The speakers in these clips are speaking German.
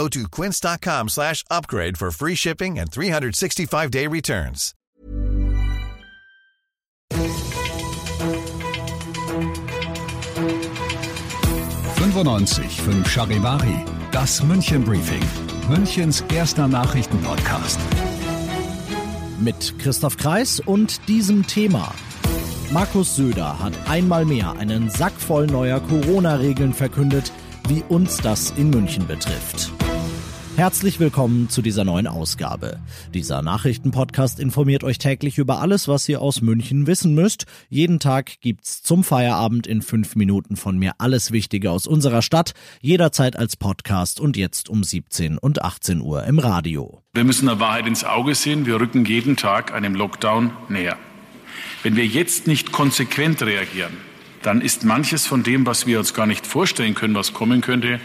Go to quince.com slash upgrade for free shipping and 365-day returns. fünf Charivari, das München Briefing, Münchens erster Nachrichtenpodcast. Mit Christoph Kreis und diesem Thema. Markus Söder hat einmal mehr einen Sack voll neuer Corona-Regeln verkündet, wie uns das in München betrifft. Herzlich willkommen zu dieser neuen Ausgabe. Dieser Nachrichtenpodcast informiert euch täglich über alles, was ihr aus München wissen müsst. Jeden Tag gibt's zum Feierabend in fünf Minuten von mir alles Wichtige aus unserer Stadt, jederzeit als Podcast und jetzt um 17 und 18 Uhr im Radio. Wir müssen der Wahrheit ins Auge sehen. Wir rücken jeden Tag einem Lockdown näher. Wenn wir jetzt nicht konsequent reagieren, dann ist manches von dem, was wir uns gar nicht vorstellen können, was kommen könnte,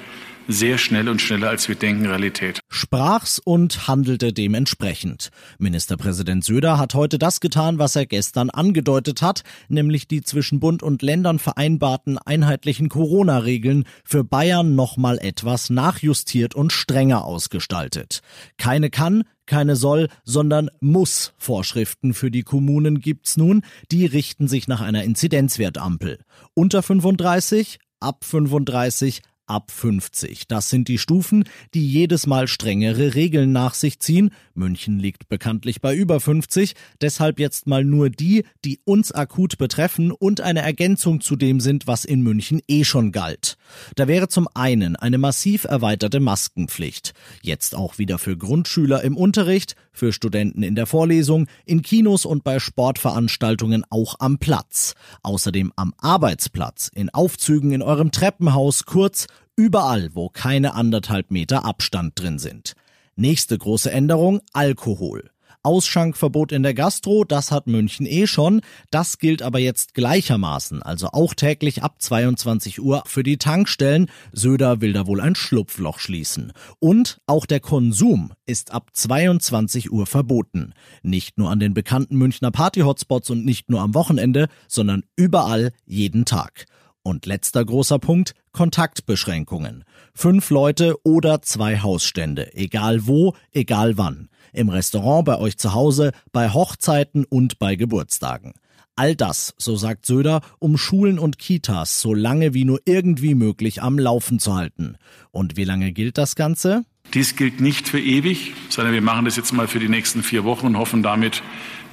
sehr schnell und schneller als wir denken Realität. Sprach's und handelte dementsprechend. Ministerpräsident Söder hat heute das getan, was er gestern angedeutet hat, nämlich die zwischen Bund und Ländern vereinbarten einheitlichen Corona-Regeln für Bayern nochmal etwas nachjustiert und strenger ausgestaltet. Keine kann, keine soll, sondern muss Vorschriften für die Kommunen gibt's nun. Die richten sich nach einer Inzidenzwertampel. Unter 35, ab 35, ab 50. Das sind die Stufen, die jedes Mal strengere Regeln nach sich ziehen. München liegt bekanntlich bei über 50, deshalb jetzt mal nur die, die uns akut betreffen und eine Ergänzung zu dem sind, was in München eh schon galt. Da wäre zum einen eine massiv erweiterte Maskenpflicht. Jetzt auch wieder für Grundschüler im Unterricht, für Studenten in der Vorlesung, in Kinos und bei Sportveranstaltungen auch am Platz. Außerdem am Arbeitsplatz, in Aufzügen in eurem Treppenhaus, kurz Überall, wo keine anderthalb Meter Abstand drin sind. Nächste große Änderung, Alkohol. Ausschankverbot in der Gastro, das hat München eh schon. Das gilt aber jetzt gleichermaßen, also auch täglich ab 22 Uhr für die Tankstellen. Söder will da wohl ein Schlupfloch schließen. Und auch der Konsum ist ab 22 Uhr verboten. Nicht nur an den bekannten Münchner Party-Hotspots und nicht nur am Wochenende, sondern überall jeden Tag. Und letzter großer Punkt, Kontaktbeschränkungen. Fünf Leute oder zwei Hausstände, egal wo, egal wann. Im Restaurant, bei euch zu Hause, bei Hochzeiten und bei Geburtstagen. All das, so sagt Söder, um Schulen und Kitas so lange wie nur irgendwie möglich am Laufen zu halten. Und wie lange gilt das Ganze? Dies gilt nicht für ewig, sondern wir machen das jetzt mal für die nächsten vier Wochen und hoffen damit,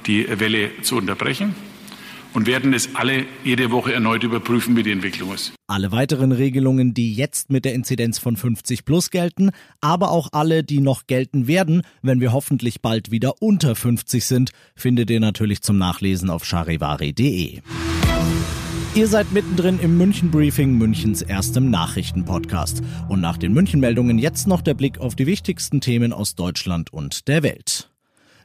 die Welle zu unterbrechen und werden es alle jede Woche erneut überprüfen, wie die Entwicklung ist. Alle weiteren Regelungen, die jetzt mit der Inzidenz von 50 plus gelten, aber auch alle, die noch gelten werden, wenn wir hoffentlich bald wieder unter 50 sind, findet ihr natürlich zum Nachlesen auf charivari.de. Ihr seid mittendrin im München Briefing, Münchens erstem Nachrichtenpodcast. Und nach den München-Meldungen jetzt noch der Blick auf die wichtigsten Themen aus Deutschland und der Welt.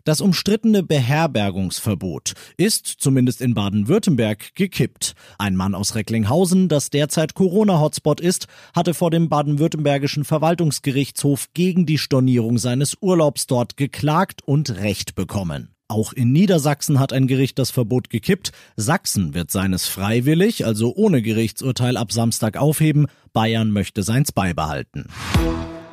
Das umstrittene Beherbergungsverbot ist, zumindest in Baden-Württemberg, gekippt. Ein Mann aus Recklinghausen, das derzeit Corona-Hotspot ist, hatte vor dem baden-württembergischen Verwaltungsgerichtshof gegen die Stornierung seines Urlaubs dort geklagt und Recht bekommen. Auch in Niedersachsen hat ein Gericht das Verbot gekippt. Sachsen wird seines freiwillig, also ohne Gerichtsurteil ab Samstag aufheben. Bayern möchte seins beibehalten.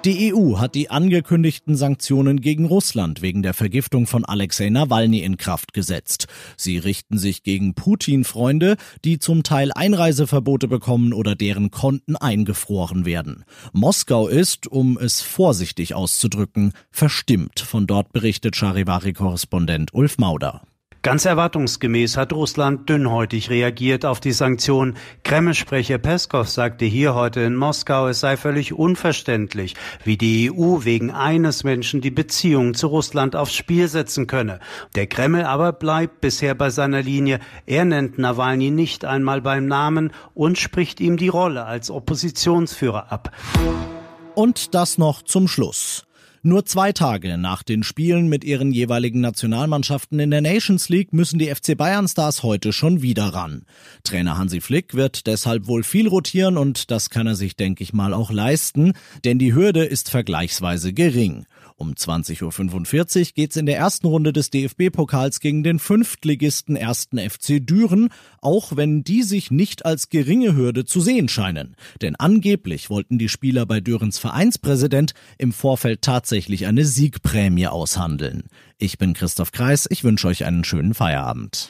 Die EU hat die angekündigten Sanktionen gegen Russland wegen der Vergiftung von Alexei Nawalny in Kraft gesetzt. Sie richten sich gegen Putin-Freunde, die zum Teil Einreiseverbote bekommen oder deren Konten eingefroren werden. Moskau ist, um es vorsichtig auszudrücken, verstimmt. Von dort berichtet Charivari-Korrespondent Ulf Mauder. Ganz erwartungsgemäß hat Russland dünnhäutig reagiert auf die Sanktionen. Kreml-Sprecher Peskov sagte hier heute in Moskau, es sei völlig unverständlich, wie die EU wegen eines Menschen die Beziehungen zu Russland aufs Spiel setzen könne. Der Kreml aber bleibt bisher bei seiner Linie. Er nennt Nawalny nicht einmal beim Namen und spricht ihm die Rolle als Oppositionsführer ab. Und das noch zum Schluss. Nur zwei Tage nach den Spielen mit ihren jeweiligen Nationalmannschaften in der Nations League müssen die FC Bayern Stars heute schon wieder ran. Trainer Hansi Flick wird deshalb wohl viel rotieren und das kann er sich, denke ich mal, auch leisten, denn die Hürde ist vergleichsweise gering. Um 20.45 Uhr geht's in der ersten Runde des DFB-Pokals gegen den Fünftligisten 1. FC Düren, auch wenn die sich nicht als geringe Hürde zu sehen scheinen. Denn angeblich wollten die Spieler bei Dürens Vereinspräsident im Vorfeld tatsächlich eine Siegprämie aushandeln. Ich bin Christoph Kreis, ich wünsche euch einen schönen Feierabend.